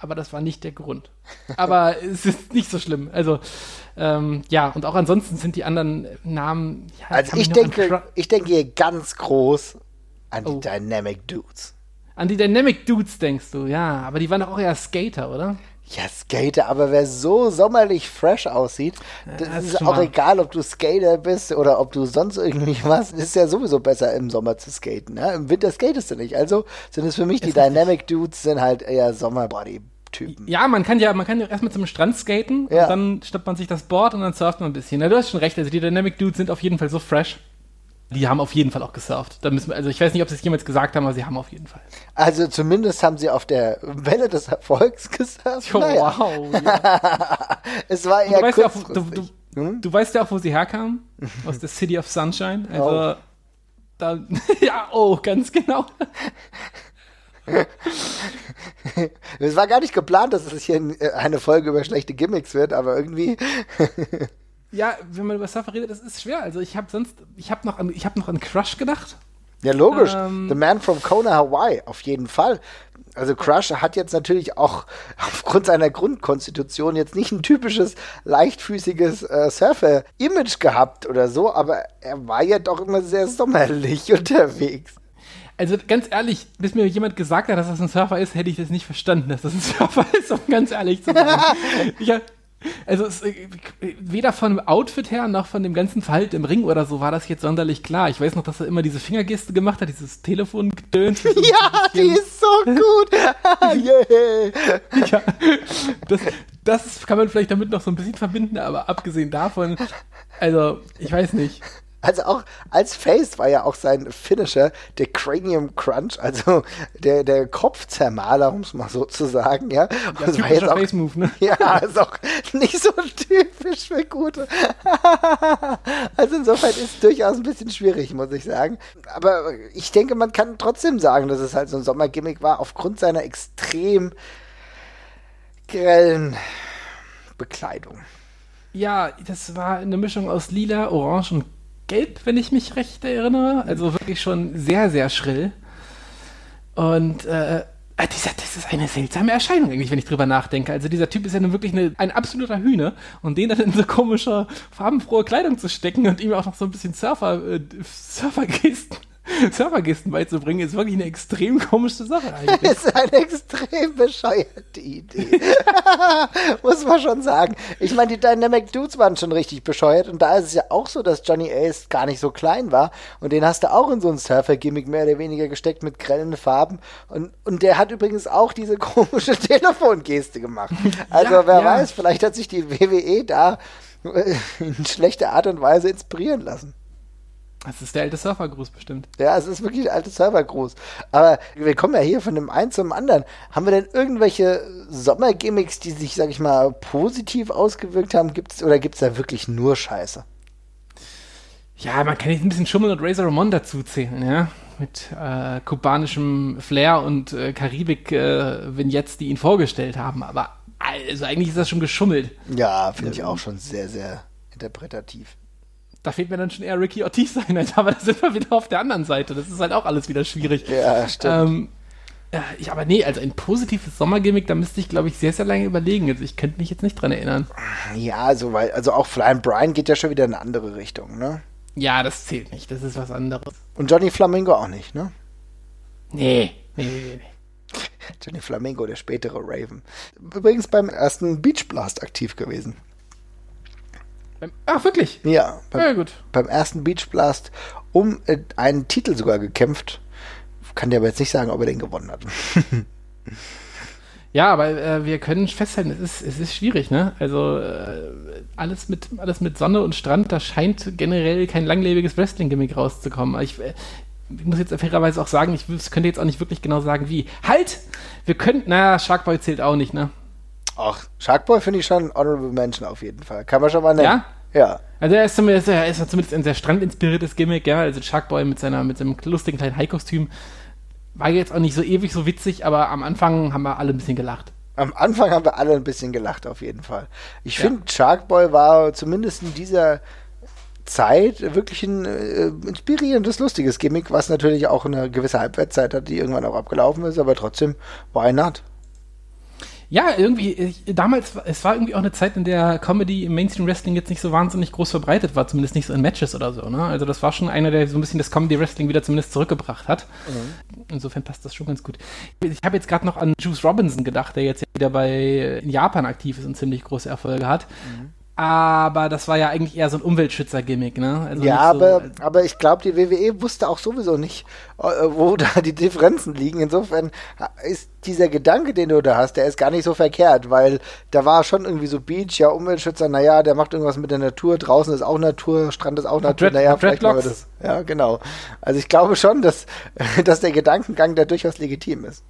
aber das war nicht der Grund. Aber es ist nicht so schlimm. Also ähm, ja, und auch ansonsten sind die anderen Namen. Ja, also ich denke, ich denke hier ganz groß an die oh. Dynamic Dudes. An die Dynamic Dudes denkst du, ja. Aber die waren doch auch eher Skater, oder? Ja, Skater, aber wer so sommerlich fresh aussieht, das, das ist auch mal. egal, ob du Skater bist oder ob du sonst irgendwie was, ist ja sowieso besser im Sommer zu skaten. Ne? Im Winter skatest du nicht. Also sind es für mich die Dynamic Dudes, sind halt eher Sommerbody. Typen. Ja, man kann ja, man kann ja erstmal zum Strand skaten ja. und dann schnappt man sich das Board und dann surft man ein bisschen. Na, du hast schon recht, also die Dynamic Dudes sind auf jeden Fall so fresh. Die haben auf jeden Fall auch gesurft. Da müssen wir, also ich weiß nicht, ob sie es jemals gesagt haben, aber sie haben auf jeden Fall. Also zumindest haben sie auf der Welle des Erfolgs gesurft. Oh, naja. Wow. Ja. es war eher du weißt, ja auch, du, du, hm? du weißt, ja auch, wo sie herkamen. Aus der City of Sunshine. Also oh. da, ja, oh, ganz genau. es war gar nicht geplant, dass es hier eine Folge über schlechte Gimmicks wird, aber irgendwie ja, wenn man über Surfer redet, das ist schwer. Also ich habe sonst, ich habe noch, an, ich habe noch an Crush gedacht. Ja, logisch. Ähm, The Man from Kona, Hawaii, auf jeden Fall. Also Crush hat jetzt natürlich auch aufgrund seiner Grundkonstitution jetzt nicht ein typisches leichtfüßiges äh, Surfer-Image gehabt oder so, aber er war ja doch immer sehr sommerlich unterwegs. Also ganz ehrlich, bis mir jemand gesagt hat, dass das ein Surfer ist, hätte ich das nicht verstanden, dass das ein Surfer ist, um ganz ehrlich zu sein. ich, Also es, äh, weder von dem Outfit her noch von dem ganzen Verhalten im Ring oder so war das jetzt sonderlich klar. Ich weiß noch, dass er immer diese Fingergeste gemacht hat, dieses Telefongedöns. ja, die ist so gut. yeah. ja, das, das kann man vielleicht damit noch so ein bisschen verbinden, aber abgesehen davon, also ich weiß nicht. Also auch als Face war ja auch sein Finisher der Cranium Crunch, also der, der Kopfzermaler, um es mal so zu sagen, ja. ja das war jetzt auch, Face Move, ne? Ja, ist auch nicht so typisch für gute. also insofern ist es durchaus ein bisschen schwierig, muss ich sagen. Aber ich denke, man kann trotzdem sagen, dass es halt so ein Sommergimmick war, aufgrund seiner extrem grellen Bekleidung. Ja, das war eine Mischung aus lila, orange und gelb, wenn ich mich recht erinnere. Also wirklich schon sehr, sehr schrill. Und äh, äh, dieser, das ist eine seltsame Erscheinung eigentlich, wenn ich drüber nachdenke. Also dieser Typ ist ja nun wirklich eine, ein absoluter Hühner und den dann in so komische, farbenfrohe Kleidung zu stecken und ihm auch noch so ein bisschen Surfer, äh, Surfergesten Serverkisten beizubringen, ist wirklich eine extrem komische Sache eigentlich. ist eine extrem bescheuerte Idee. Muss man schon sagen. Ich meine, die Dynamic Dudes waren schon richtig bescheuert und da ist es ja auch so, dass Johnny Ace gar nicht so klein war und den hast du auch in so ein Surfer-Gimmick mehr oder weniger gesteckt mit grellen Farben und, und der hat übrigens auch diese komische Telefongeste gemacht. Also ja, wer ja. weiß, vielleicht hat sich die WWE da in schlechter Art und Weise inspirieren lassen. Das ist der alte Surfergruß bestimmt. Ja, es ist wirklich der alte Surfergruß. Aber wir kommen ja hier von dem einen zum anderen. Haben wir denn irgendwelche Sommergimmicks, die sich, sag ich mal, positiv ausgewirkt haben? Gibt's, oder gibt es da wirklich nur Scheiße? Ja, man kann jetzt ein bisschen Schummel und Razor Ramon dazu zählen, ja. Mit äh, kubanischem Flair und äh, Karibik-Vignettes, äh, die ihn vorgestellt haben. Aber also eigentlich ist das schon geschummelt. Ja, finde ich auch schon sehr, sehr interpretativ da fehlt mir dann schon eher Ricky Ortiz sein, aber da sind wir wieder auf der anderen Seite. Das ist halt auch alles wieder schwierig. Ja, stimmt. Ähm, ich, aber nee, also ein positives Sommergimmick, da müsste ich, glaube ich, sehr, sehr lange überlegen. Also ich könnte mich jetzt nicht dran erinnern. Ja, also, weil, also auch Flying Brian geht ja schon wieder in eine andere Richtung, ne? Ja, das zählt nicht. Das ist was anderes. Und Johnny Flamingo auch nicht, ne? Nee, nee, nee, nee. Johnny Flamingo, der spätere Raven. Übrigens beim ersten Beach Blast aktiv gewesen. Ach, wirklich? Ja. Beim, ja, gut. Beim ersten Beach Blast um äh, einen Titel sogar gekämpft. Kann dir aber jetzt nicht sagen, ob er den gewonnen hat. ja, aber äh, wir können festhalten, es ist, es ist schwierig, ne? Also äh, alles, mit, alles mit Sonne und Strand, da scheint generell kein langlebiges Wrestling-Gimmick rauszukommen. Ich, äh, ich muss jetzt fairerweise auch sagen, ich könnte jetzt auch nicht wirklich genau sagen, wie. Halt! Wir könnten, naja, Sharkboy zählt auch nicht, ne? Ach, Sharkboy finde ich schon Honorable Mention auf jeden Fall. Kann man schon mal nennen. Ja? Ja. Also er ist zumindest, er ist zumindest ein sehr strandinspiriertes Gimmick, ja. Also Sharkboy mit seiner, mit seinem lustigen kleinen High-Kostüm war jetzt auch nicht so ewig so witzig, aber am Anfang haben wir alle ein bisschen gelacht. Am Anfang haben wir alle ein bisschen gelacht, auf jeden Fall. Ich ja. finde, Sharkboy war zumindest in dieser Zeit wirklich ein äh, inspirierendes, lustiges Gimmick, was natürlich auch eine gewisse Halbwertszeit hat, die irgendwann auch abgelaufen ist, aber trotzdem, why not? Ja, irgendwie, ich, damals, es war irgendwie auch eine Zeit, in der Comedy im Mainstream Wrestling jetzt nicht so wahnsinnig groß verbreitet war, zumindest nicht so in Matches oder so. Ne? Also das war schon einer, der so ein bisschen das Comedy Wrestling wieder zumindest zurückgebracht hat. Mhm. Insofern passt das schon ganz gut. Ich habe jetzt gerade noch an Juice Robinson gedacht, der jetzt wieder bei in Japan aktiv ist und ziemlich große Erfolge hat. Mhm. Aber das war ja eigentlich eher so ein Umweltschützer-Gimmick, ne? Also ja, aber, so, aber ich glaube, die WWE wusste auch sowieso nicht, äh, wo da die Differenzen liegen. Insofern ist dieser Gedanke, den du da hast, der ist gar nicht so verkehrt, weil da war schon irgendwie so Beach, ja, Umweltschützer, naja, der macht irgendwas mit der Natur, draußen ist auch Natur, Strand ist auch Natur, naja, vielleicht machen wir das. Ja, genau. Also ich glaube schon, dass, dass der Gedankengang da durchaus legitim ist.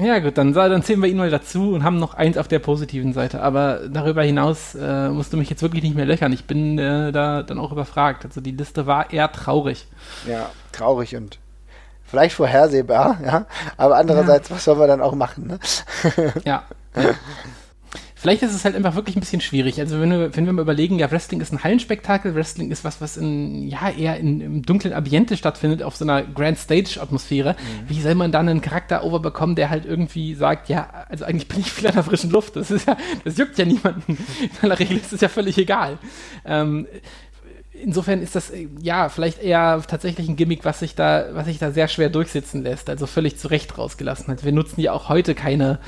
Ja, gut, dann, dann zählen wir ihn mal dazu und haben noch eins auf der positiven Seite. Aber darüber hinaus äh, musst du mich jetzt wirklich nicht mehr löchern. Ich bin äh, da dann auch überfragt. Also die Liste war eher traurig. Ja, traurig und vielleicht vorhersehbar, ja. Aber andererseits, ja. was soll man dann auch machen, ne? ja. Vielleicht ist es halt einfach wirklich ein bisschen schwierig. Also wenn wir, wenn wir mal überlegen, ja, Wrestling ist ein Hallenspektakel, Wrestling ist was, was in, ja, eher in, im dunklen Ambiente stattfindet, auf so einer Grand Stage-Atmosphäre. Mhm. Wie soll man dann einen Charakter overbekommen, der halt irgendwie sagt, ja, also eigentlich bin ich viel an der frischen Luft. Das ist ja, das juckt ja niemanden. In aller Regel ist es ja völlig egal. Ähm, insofern ist das ja vielleicht eher tatsächlich ein Gimmick, was sich da, was sich da sehr schwer durchsetzen lässt. Also völlig zu Recht rausgelassen hat. Wir nutzen ja auch heute keine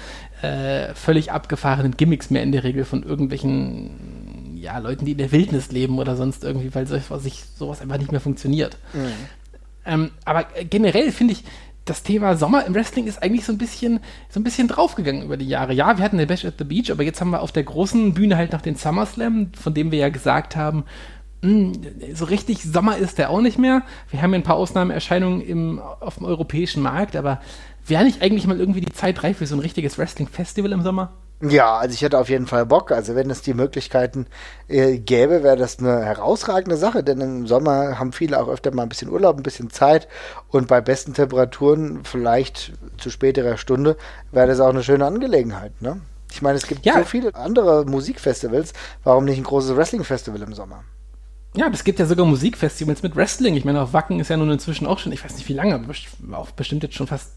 äh, völlig abgefahrenen Gimmicks mehr in der Regel von irgendwelchen ja, Leuten, die in der Wildnis leben oder sonst irgendwie, weil sich sowas einfach nicht mehr funktioniert. Mhm. Ähm, aber generell finde ich, das Thema Sommer im Wrestling ist eigentlich so ein bisschen, so ein bisschen draufgegangen über die Jahre. Ja, wir hatten den Bash at the Beach, aber jetzt haben wir auf der großen Bühne halt noch den SummerSlam, von dem wir ja gesagt haben, mh, hm, so richtig Sommer ist der auch nicht mehr. Wir haben ja ein paar Ausnahmeerscheinungen im, auf dem europäischen Markt, aber wäre nicht eigentlich mal irgendwie die Zeit reif für so ein richtiges Wrestling-Festival im Sommer? Ja, also ich hätte auf jeden Fall Bock. Also wenn es die Möglichkeiten äh, gäbe, wäre das eine herausragende Sache, denn im Sommer haben viele auch öfter mal ein bisschen Urlaub, ein bisschen Zeit und bei besten Temperaturen, vielleicht zu späterer Stunde, wäre das auch eine schöne Angelegenheit. Ne? Ich meine, es gibt ja. so viele andere Musikfestivals. Warum nicht ein großes Wrestling-Festival im Sommer? Ja, es gibt ja sogar Musikfestivals mit Wrestling. Ich meine, auf Wacken ist ja nun inzwischen auch schon, ich weiß nicht wie lange, auch bestimmt jetzt schon fast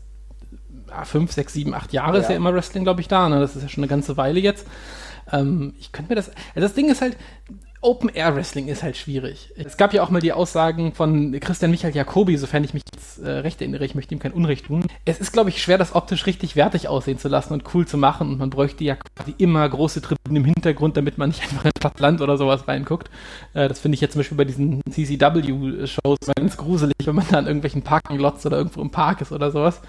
fünf, sechs, sieben, acht Jahre ja. ist ja immer Wrestling, glaube ich, da. Ne? Das ist ja schon eine ganze Weile jetzt. Ähm, ich könnte mir das. Also das Ding ist halt, Open Air Wrestling ist halt schwierig. Es gab ja auch mal die Aussagen von Christian Michael Jacobi, sofern ich mich jetzt äh, recht erinnere, ich möchte ihm kein Unrecht tun. Es ist, glaube ich, schwer, das optisch richtig wertig aussehen zu lassen und cool zu machen und man bräuchte ja quasi immer große Tribünen im Hintergrund, damit man nicht einfach in das Land oder sowas reinguckt. Äh, das finde ich jetzt zum Beispiel bei diesen CCW-Shows ganz gruselig, wenn man da an irgendwelchen Parking-Lots oder irgendwo im Park ist oder sowas.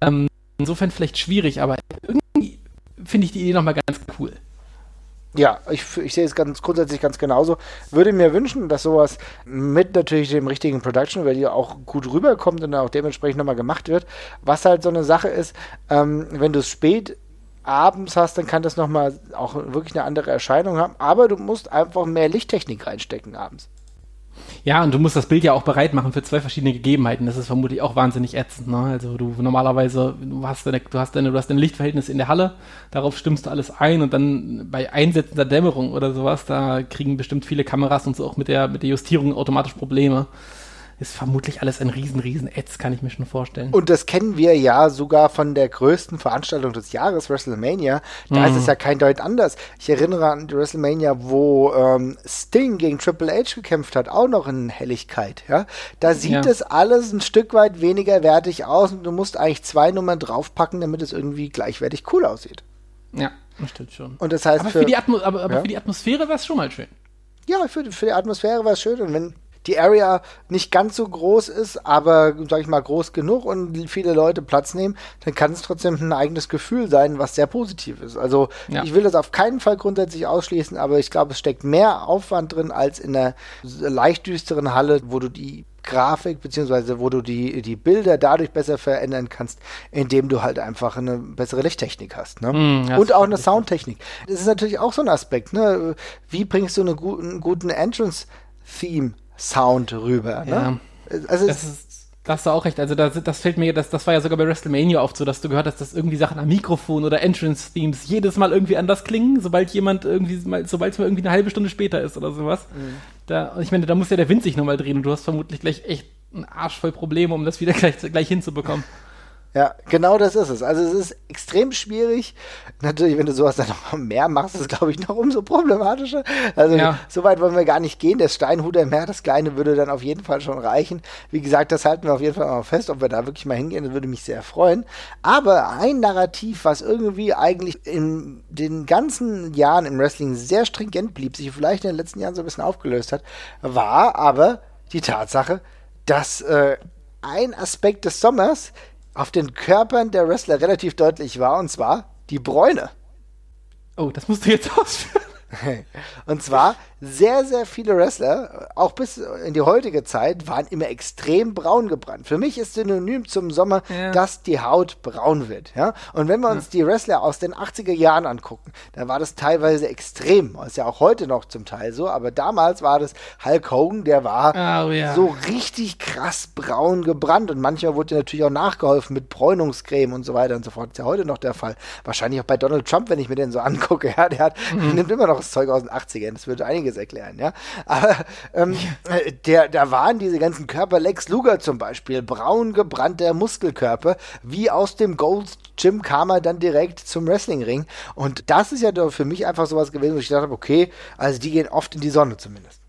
Ähm, insofern vielleicht schwierig, aber irgendwie finde ich die Idee nochmal ganz cool. Ja, ich, ich sehe es ganz grundsätzlich ganz genauso. Würde mir wünschen, dass sowas mit natürlich dem richtigen Production Value auch gut rüberkommt und auch dementsprechend nochmal gemacht wird. Was halt so eine Sache ist, ähm, wenn du es spät abends hast, dann kann das nochmal auch wirklich eine andere Erscheinung haben. Aber du musst einfach mehr Lichttechnik reinstecken abends. Ja, und du musst das Bild ja auch bereit machen für zwei verschiedene Gegebenheiten. Das ist vermutlich auch wahnsinnig ätzend. Ne? Also du normalerweise, du hast deine, du hast deine, du hast dein Lichtverhältnis in der Halle, darauf stimmst du alles ein und dann bei Einsätzen der Dämmerung oder sowas, da kriegen bestimmt viele Kameras und so auch mit der, mit der Justierung automatisch Probleme ist vermutlich alles ein riesen, riesen Ads, kann ich mir schon vorstellen. Und das kennen wir ja sogar von der größten Veranstaltung des Jahres, WrestleMania. Da mhm. ist es ja kein Deut anders. Ich erinnere an die WrestleMania, wo ähm, Sting gegen Triple H gekämpft hat, auch noch in Helligkeit. Ja? Da sieht ja. es alles ein Stück weit weniger wertig aus und du musst eigentlich zwei Nummern draufpacken, damit es irgendwie gleichwertig cool aussieht. Ja, das stimmt schon. Und das heißt, aber für, für die, Atmo aber, aber ja? für die Atmosphäre war es schon mal schön. Ja, für, für die Atmosphäre war es schön. Und wenn die Area nicht ganz so groß ist, aber, sag ich mal, groß genug und viele Leute Platz nehmen, dann kann es trotzdem ein eigenes Gefühl sein, was sehr positiv ist. Also ja. ich will das auf keinen Fall grundsätzlich ausschließen, aber ich glaube, es steckt mehr Aufwand drin als in einer leicht düsteren Halle, wo du die Grafik, beziehungsweise wo du die, die Bilder dadurch besser verändern kannst, indem du halt einfach eine bessere Lichttechnik hast. Ne? Mm, und auch eine Soundtechnik. Das ist natürlich auch so ein Aspekt. Ne? Wie bringst du eine einen guten Entrance-Theme Sound rüber. Ne? Ja. Also das ist, da hast du auch recht. Also das, das fällt mir, das, das war ja sogar bei WrestleMania oft so, dass du gehört hast, dass irgendwie Sachen am Mikrofon oder Entrance-Themes jedes Mal irgendwie anders klingen, sobald jemand irgendwie, sobald es mal irgendwie eine halbe Stunde später ist oder sowas. Mhm. Da, ich meine, da muss ja der Wind sich nochmal drehen und du hast vermutlich gleich echt einen Arsch voll Probleme, um das wieder gleich, gleich hinzubekommen. Ja, genau das ist es. Also es ist extrem schwierig. Natürlich, wenn du sowas dann noch mehr machst, ist es, glaube ich, noch umso problematischer. Also ja. so weit wollen wir gar nicht gehen. Der Steinhuder Meer, das Kleine, würde dann auf jeden Fall schon reichen. Wie gesagt, das halten wir auf jeden Fall mal fest. Ob wir da wirklich mal hingehen, das würde mich sehr freuen. Aber ein Narrativ, was irgendwie eigentlich in den ganzen Jahren im Wrestling sehr stringent blieb, sich vielleicht in den letzten Jahren so ein bisschen aufgelöst hat, war aber die Tatsache, dass äh, ein Aspekt des Sommers auf den Körpern der Wrestler relativ deutlich war, und zwar die Bräune. Oh, das musst du jetzt ausführen. Und zwar sehr, sehr viele Wrestler, auch bis in die heutige Zeit, waren immer extrem braun gebrannt. Für mich ist synonym zum Sommer, ja. dass die Haut braun wird. Ja? Und wenn wir uns ja. die Wrestler aus den 80er Jahren angucken, dann war das teilweise extrem. Ist ja auch heute noch zum Teil so, aber damals war das Hulk Hogan, der war oh, ja. so richtig krass braun gebrannt. Und manchmal wurde natürlich auch nachgeholfen mit Bräunungscreme und so weiter und so fort. Das ist ja heute noch der Fall. Wahrscheinlich auch bei Donald Trump, wenn ich mir den so angucke. Ja, der hat, mhm. nimmt immer noch das Zeug aus den 80ern. Das würde einiges erklären, ja. Aber ähm, der, da waren diese ganzen Körper, Lex Luger zum Beispiel, braun gebrannter Muskelkörper, wie aus dem Gold Gym kam er dann direkt zum Wrestlingring. Und das ist ja für mich einfach sowas gewesen, wo ich dachte, okay, also die gehen oft in die Sonne zumindest.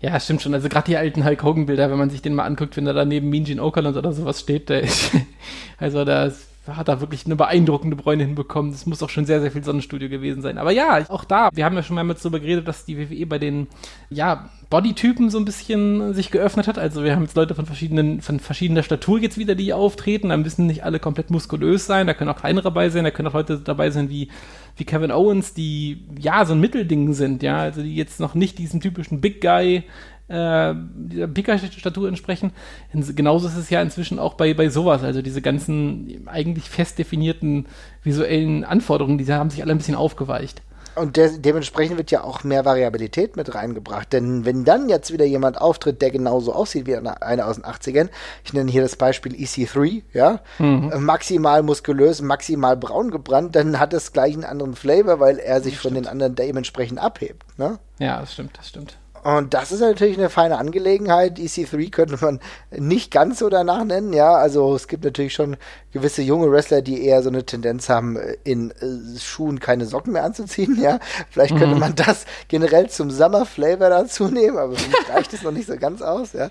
Ja, stimmt schon. Also gerade die alten Hulk Hogan Bilder, wenn man sich den mal anguckt, wenn er da neben Mean Gene Okerlund oder sowas steht, der ist, also da hat da wirklich eine beeindruckende Bräune hinbekommen. Das muss auch schon sehr, sehr viel Sonnenstudio gewesen sein. Aber ja, auch da, wir haben ja schon mehrmals darüber geredet, dass die WWE bei den, ja, Bodytypen so ein bisschen sich geöffnet hat. Also wir haben jetzt Leute von verschiedenen, von verschiedener Statur jetzt wieder, die auftreten. Da müssen nicht alle komplett muskulös sein. Da können auch kleinere dabei sein. Da können auch Leute dabei sein wie, wie Kevin Owens, die ja so ein Mittelding sind, ja. Also die jetzt noch nicht diesen typischen Big Guy äh, dieser Pika-Statur entsprechen. Genauso ist es ja inzwischen auch bei, bei sowas. Also diese ganzen eigentlich fest definierten visuellen Anforderungen, die haben sich alle ein bisschen aufgeweicht. Und de dementsprechend wird ja auch mehr Variabilität mit reingebracht. Denn wenn dann jetzt wieder jemand auftritt, der genauso aussieht wie einer aus den 80ern, ich nenne hier das Beispiel EC3, ja, mhm. maximal muskulös, maximal braun gebrannt, dann hat es gleich einen anderen Flavor, weil er sich von den anderen dementsprechend abhebt. Ne? Ja, das stimmt, das stimmt. Und das ist natürlich eine feine Angelegenheit. EC3 könnte man nicht ganz so danach nennen, ja. Also es gibt natürlich schon gewisse junge Wrestler, die eher so eine Tendenz haben, in äh, Schuhen keine Socken mehr anzuziehen, ja. Vielleicht könnte mhm. man das generell zum Summer Flavor dazu nehmen, aber für mich reicht es noch nicht so ganz aus, ja.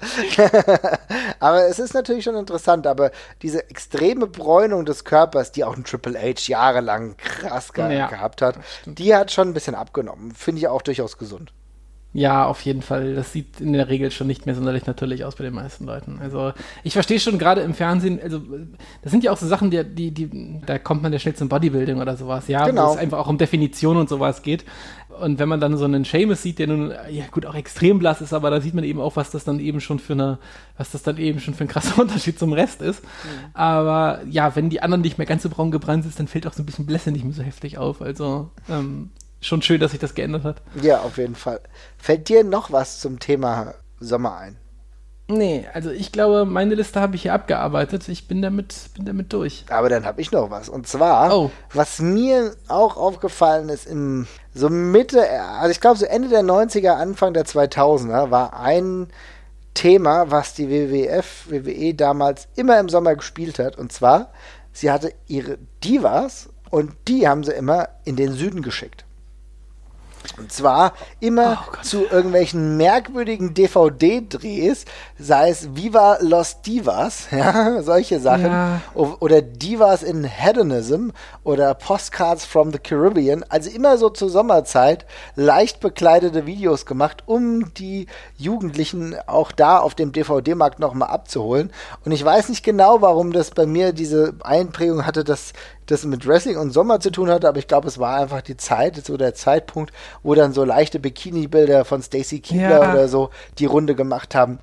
aber es ist natürlich schon interessant, aber diese extreme Bräunung des Körpers, die auch ein Triple H jahrelang krass ge ja, gehabt hat, die hat schon ein bisschen abgenommen. Finde ich auch durchaus gesund. Ja, auf jeden Fall. Das sieht in der Regel schon nicht mehr sonderlich natürlich aus bei den meisten Leuten. Also ich verstehe schon gerade im Fernsehen, also das sind ja auch so Sachen, die, die, die da kommt man ja schnell zum Bodybuilding oder sowas, ja, genau. wo es einfach auch um Definition und sowas geht. Und wenn man dann so einen Seamus sieht, der nun, ja gut, auch extrem blass ist, aber da sieht man eben auch, was das dann eben schon für eine, was das dann eben schon für ein krasser Unterschied zum Rest ist. Mhm. Aber ja, wenn die anderen nicht mehr ganz so braun gebrannt sind, dann fällt auch so ein bisschen Blässe nicht mehr so heftig auf. Also ähm, schon schön, dass sich das geändert hat. Ja, auf jeden Fall. Fällt dir noch was zum Thema Sommer ein? Nee, also ich glaube, meine Liste habe ich hier abgearbeitet. Ich bin damit, bin damit durch. Aber dann habe ich noch was. Und zwar, oh. was mir auch aufgefallen ist, im so Mitte, also ich glaube so Ende der 90er, Anfang der 2000er, war ein Thema, was die WWF, WWE damals immer im Sommer gespielt hat. Und zwar, sie hatte ihre Divas und die haben sie immer in den Süden geschickt. Und zwar immer oh zu irgendwelchen merkwürdigen DVD-Drehs, sei es Viva Los Divas, ja, solche Sachen, ja. oder Divas in Hedonism oder Postcards from the Caribbean, also immer so zur Sommerzeit leicht bekleidete Videos gemacht, um die Jugendlichen auch da auf dem DVD-Markt nochmal abzuholen. Und ich weiß nicht genau, warum das bei mir diese Einprägung hatte, dass das mit Wrestling und Sommer zu tun hatte, aber ich glaube, es war einfach die Zeit, so der Zeitpunkt, wo dann so leichte Bikini-Bilder von Stacy Keebler ja. oder so die Runde gemacht haben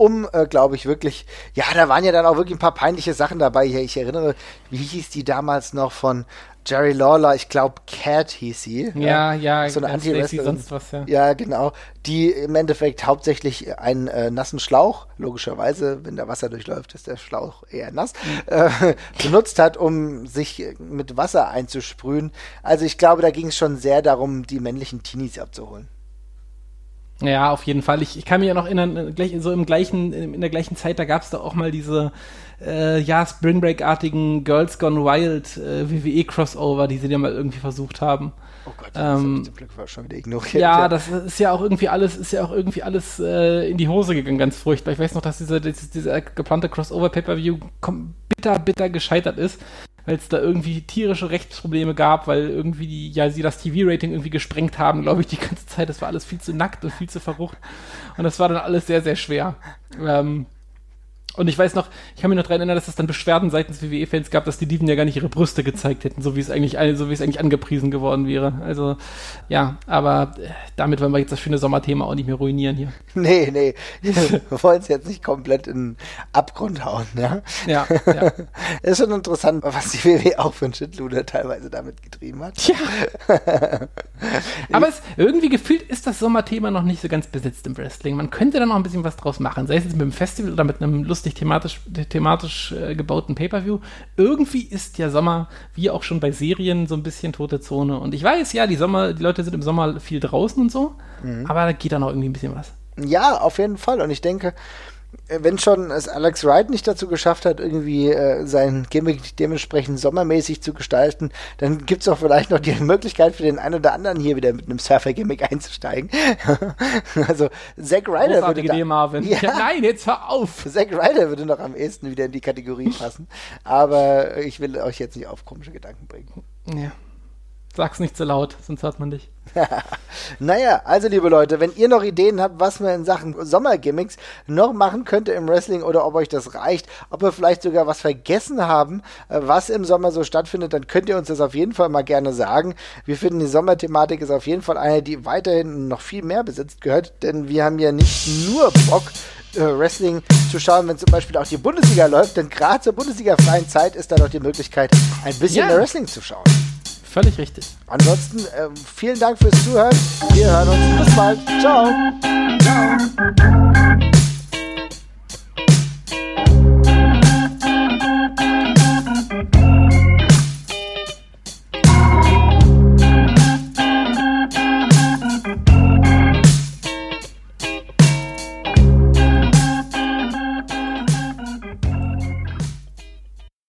um, äh, glaube ich, wirklich, ja, da waren ja dann auch wirklich ein paar peinliche Sachen dabei. Ich erinnere, wie hieß die damals noch von Jerry Lawler, ich glaube Cat hieß sie. Ja, ja, so eine anti sonst was, ja. Ja, genau. Die im Endeffekt hauptsächlich einen äh, nassen Schlauch, logischerweise, wenn da Wasser durchläuft, ist der Schlauch eher nass, mhm. äh, benutzt hat, um sich mit Wasser einzusprühen. Also ich glaube, da ging es schon sehr darum, die männlichen Teenies abzuholen. Ja, auf jeden Fall. Ich, ich kann mich ja noch erinnern, äh, gleich, so im gleichen, in der gleichen Zeit, da gab es da auch mal diese äh, ja, Spring Break-artigen Girls Gone Wild äh, WWE-Crossover, die sie ja mal irgendwie versucht haben. Oh Gott, das ähm, Glück war schon wieder ignoriert. Ja, ja, das ist ja auch irgendwie alles, ist ja auch irgendwie alles äh, in die Hose gegangen, ganz furchtbar. Ich weiß noch, dass diese, diese, diese geplante Crossover-Pay-Per-View bitter, bitter gescheitert ist weil es da irgendwie tierische Rechtsprobleme gab, weil irgendwie die, ja, sie das TV-Rating irgendwie gesprengt haben, glaube ich, die ganze Zeit. Das war alles viel zu nackt und viel zu verrucht. Und das war dann alles sehr, sehr schwer. Ähm, und ich weiß noch, ich kann mich noch daran erinnern, dass es dann Beschwerden seitens WWE-Fans gab, dass die Dieben ja gar nicht ihre Brüste gezeigt hätten, so wie es eigentlich, so wie es eigentlich angepriesen geworden wäre. Also, ja, aber äh, damit wollen wir jetzt das schöne Sommerthema auch nicht mehr ruinieren hier. Nee, nee. wir wollen es jetzt nicht komplett in den Abgrund hauen, ja? Ja, ja. ist schon interessant, was die WWE auch für ein Shitluder teilweise damit getrieben hat. Ja. aber es, irgendwie gefühlt ist das Sommerthema noch nicht so ganz besetzt im Wrestling. Man könnte da noch ein bisschen was draus machen, sei es jetzt mit einem Festival oder mit einem lustigen lustig thematisch, thematisch äh, gebauten Pay-Per-View. Irgendwie ist ja Sommer, wie auch schon bei Serien, so ein bisschen tote Zone. Und ich weiß, ja, die Sommer, die Leute sind im Sommer viel draußen und so, mhm. aber da geht dann auch irgendwie ein bisschen was. Ja, auf jeden Fall. Und ich denke, wenn schon es Alex Wright nicht dazu geschafft hat, irgendwie äh, sein Gimmick dementsprechend sommermäßig zu gestalten, dann gibt es auch vielleicht noch die Möglichkeit für den einen oder anderen hier wieder mit einem Surfer-Gimmick einzusteigen. also Zack Ryder würde da, Idee, Marvin. Ja, ja, nein, jetzt hör auf. Zack Ryder würde noch am ehesten wieder in die Kategorie passen. Aber ich will euch jetzt nicht auf komische Gedanken bringen. Ja. Sag's nicht so laut, sonst hört man dich. naja, also liebe Leute, wenn ihr noch Ideen habt, was man in Sachen Sommergimmicks noch machen könnte im Wrestling oder ob euch das reicht, ob wir vielleicht sogar was vergessen haben, äh, was im Sommer so stattfindet, dann könnt ihr uns das auf jeden Fall mal gerne sagen. Wir finden die Sommerthematik ist auf jeden Fall eine, die weiterhin noch viel mehr besitzt gehört, denn wir haben ja nicht nur Bock, äh, Wrestling zu schauen, wenn zum Beispiel auch die Bundesliga läuft, denn gerade zur Bundesliga-freien Zeit ist da doch die Möglichkeit, ein bisschen ja. mehr Wrestling zu schauen. Völlig richtig. Ansonsten äh, vielen Dank fürs Zuhören. Wir hören uns. Bis bald. Ciao. Ciao.